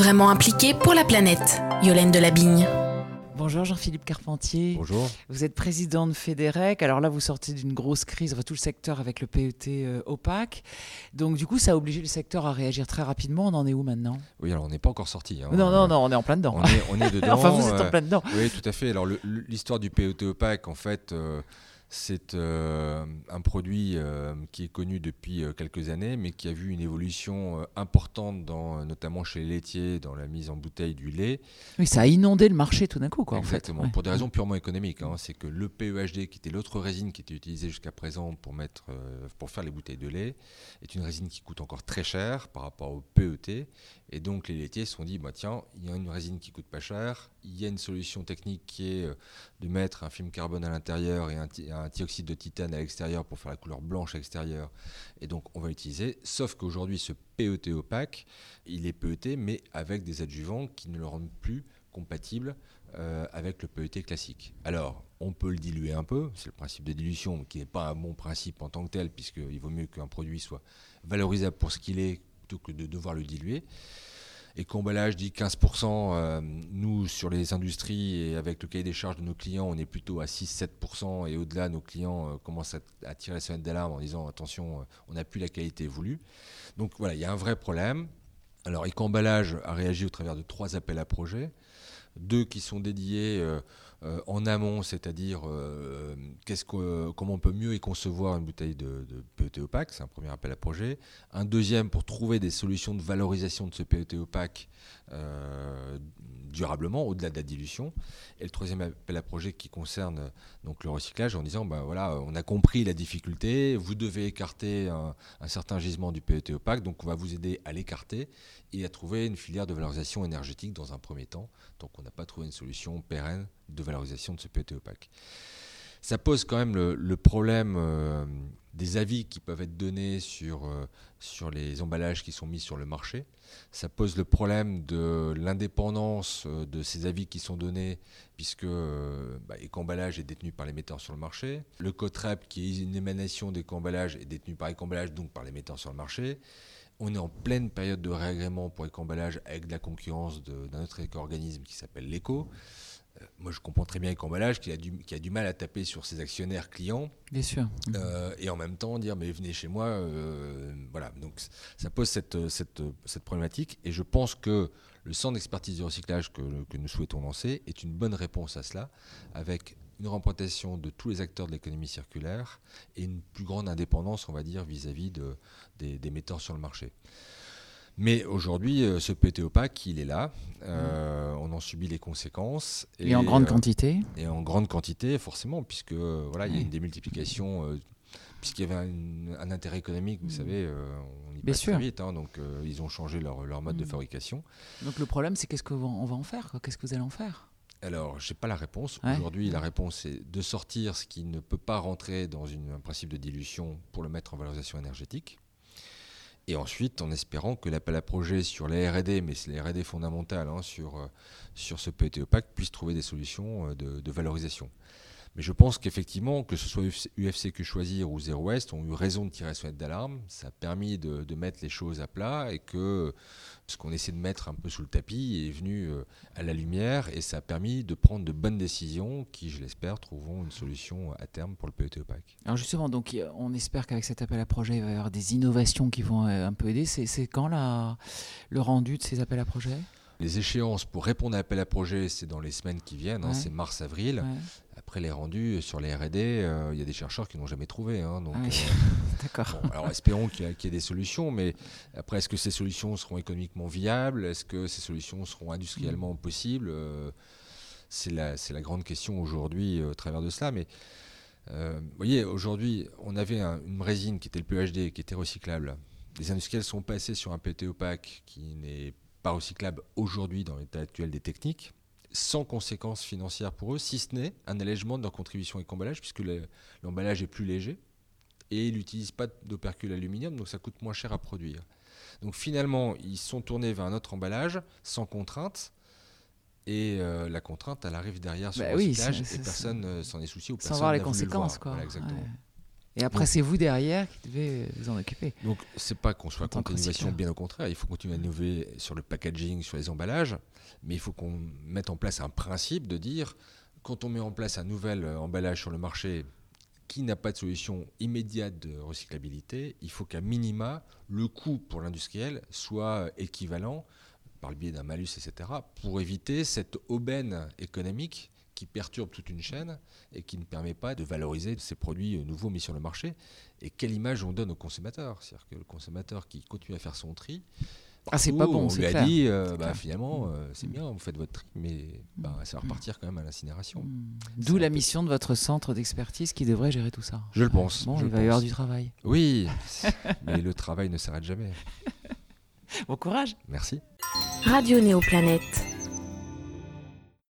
vraiment impliqués pour la planète. Yolaine Delabigne. Bonjour Jean-Philippe Carpentier. Bonjour. Vous êtes président de Fédérec. Alors là, vous sortez d'une grosse crise, enfin, tout le secteur avec le PET euh, opaque. Donc du coup, ça a obligé le secteur à réagir très rapidement. On en est où maintenant? Oui, alors on n'est pas encore sorti. hein. Non, non, non, on est en plein dedans. On est, on est dedans. enfin, vous êtes en euh, plein dedans. Oui, tout à fait. Alors, l'histoire du PET opaque, en fait, euh, c'est euh, un produit euh, qui est connu depuis euh, quelques années, mais qui a vu une évolution importante, dans, notamment chez les laitiers, dans la mise en bouteille du lait. Oui, ça a inondé le marché tout d'un coup, quoi. en fait. Exactement, Ouais. pour des raisons purement économiques. hein. C'est que le PEHD, qui était l'autre résine qui était utilisée jusqu'à présent pour, mettre, pour faire les bouteilles de lait, est une résine qui coûte encore très cher par rapport au PET. Et donc les laitiers se sont dit, bah, tiens, il y a une résine qui coûte pas cher, il y a une solution technique qui est de mettre un film carbone à l'intérieur et un, ti- un dioxyde de titane à l'extérieur pour faire la couleur blanche à l'extérieur. Et donc on va l'utiliser. Sauf qu'aujourd'hui, ce PET opaque, il est PET, mais avec des adjuvants qui ne le rendent plus compatible euh, avec le PET classique. Alors, on peut le diluer un peu, c'est le principe de dilution, qui n'est pas un bon principe en tant que tel, puisqu'il vaut mieux qu'un produit soit valorisable pour ce qu'il est, plutôt que de devoir le diluer. Et qu'emballage dit 15%, euh, nous, sur les industries et avec le cahier des charges de nos clients, on est plutôt à 6-7%, et au-delà, nos clients euh, commencent à, tirer la sonnette d'alarme en disant, attention, euh, on n'a plus la qualité voulue. Donc voilà, il y a un vrai problème. Alors, Emballage a réagi au travers de trois appels à projets deux qui sont dédiés euh, euh, en amont, c'est-à-dire euh, qu'est-ce que- comment on peut mieux y concevoir une bouteille de, de PET opaque, c'est un premier appel à projet. Un deuxième pour trouver des solutions de valorisation de ce PET opaque durablement, au-delà de la dilution. Et le troisième appel à projet qui concerne donc le recyclage en disant, ben voilà, on a compris la difficulté, vous devez écarter un, certain gisement du PET opaque, donc on va vous aider à l'écarter et à trouver une filière de valorisation énergétique dans un premier temps. Donc on n'a pas trouvé une solution pérenne de valorisation de ce PET opaque. Ça pose quand même le, le problème euh, des avis qui peuvent être donnés sur, euh, sur les emballages qui sont mis sur le marché. Ça pose le problème de l'indépendance euh, de ces avis qui sont donnés, puisque euh, bah, est détenu par les metteurs sur le marché. Le COTREP, qui est une émanation d'Ecemballage, est détenu par Ecemballage, donc par les metteurs sur le marché. On est en pleine période de réagrément pour Ecemballage avec de la concurrence d'un autre éco-organisme qui s'appelle l'ECO. Euh, moi, je comprends très bien Ecemballage qui a, du, qui a du mal à taper sur ses actionnaires clients Bien sûr. euh, et en même temps dire mais venez chez moi. euh, voilà, donc ça pose cette, cette, cette problématique et je pense que le centre d'expertise du recyclage que, que nous souhaitons lancer est une bonne réponse à cela avec une représentation de tous les acteurs de l'économie circulaire et une plus grande indépendance, on va dire, vis-à-vis de, des, des metteurs sur le marché. Mais aujourd'hui, euh, ce PET opaque, il est là. Euh, on en subit les conséquences. Et, en grande euh, quantité. et en grande quantité, forcément, puisque voilà, il y a une démultiplication, euh, puisqu'il y avait un, un intérêt économique, vous savez, euh, on y Mm. Bien passe sûr. très vite, hein, donc ils ont changé leur, leur mode de Mm. fabrication. Donc le problème, c'est qu'est-ce qu'on va, en faire Qu'est-ce que vous allez en faire? Alors, je n'ai pas la réponse. Ouais. Aujourd'hui, la réponse est de sortir ce qui ne peut pas rentrer dans une- un principe de dilution pour le mettre en valorisation énergétique. Et ensuite, en espérant que l'appel à projet sur les R&D, mais c'est les R&D fondamentales hein, sur, euh, sur ce PET opaque, puisse trouver des solutions euh, de valorisation. Mais je pense qu'effectivement, que ce soit UFC, que choisir ou Zero Waste, ont eu raison de tirer la sonnette d'alarme. Ça a permis de, de mettre les choses à plat et que ce qu'on essaie de mettre un peu sous le tapis est venu euh, à la lumière et ça a permis de prendre de bonnes décisions qui, je l'espère, trouveront une solution à terme pour le PET opaque. Alors justement, donc on espère qu'avec cet appel à projet, il va y avoir des innovations qui vont euh, un peu aider. C'est quand la, le rendu de ces appels à projet Les échéances pour répondre à l'appel à projet, c'est dans les semaines qui viennent, hein, c'est mars-avril. Ouais. Après les rendus sur les R&D, euh, il y a des chercheurs qui n'ont jamais trouvé. hein, donc, Ah oui. euh, D'accord. Bon, alors espérons qu'il y, ait des solutions, mais après, est-ce que ces solutions seront économiquement viables? Est-ce que ces solutions seront industriellement possibles? Euh, C'est la, grande question aujourd'hui au travers de cela. Mais vous voyez, aujourd'hui, on avait un- une résine qui était le PHD, qui était recyclable. Les industriels sont passés sur un PT opaque qui n'est pas recyclable aujourd'hui dans l'état actuel des techniques, sans conséquences financières pour eux, si ce n'est un allègement de leur contribution avec emballage, puisque le- l'emballage est plus léger et il n'utilise pas d'opercule aluminium, donc ça coûte moins cher à produire. Donc finalement, ils sont tournés vers un autre emballage sans contrainte. Et euh, la contrainte, elle arrive derrière sur Bah le oui, recyclage c'est- et personne euh, s'en est soucié ou Sans personne voir les voulu le conséquences, voir. quoi. Voilà, exactement. Ouais. Et après, c'est vous derrière qui devez vous en occuper. Donc, c'est pas qu'on soit contre l'innovation, bien au contraire. Il faut continuer à innover sur le packaging, sur les emballages, mais il faut qu'on mette en place un principe de dire quand on met en place un nouvel euh, emballage sur le marché qui n'a pas de solution immédiate de recyclabilité, il faut qu'à minima, le coût pour l'industriel soit équivalent, par le biais d'un malus, etc., pour éviter cette aubaine économique qui perturbe toute une chaîne et qui ne permet pas de valoriser ces produits nouveaux mis sur le marché. Et quelle image on donne au consommateur C'est-à-dire que le consommateur qui continue à faire son tri, Ah, c'est pas bon, On c'est lui a clair. dit, euh, bah, finalement, euh, c'est bien, vous faites votre tri, mais bah, ça va repartir quand même à l'incinération. Hmm. D'où la peu- mission de votre centre d'expertise qui devrait gérer tout ça. Je le pense. Bon, je il le va y avoir du travail. Oui, mais le travail ne s'arrête jamais. Bon courage Merci. Radio Néoplanète.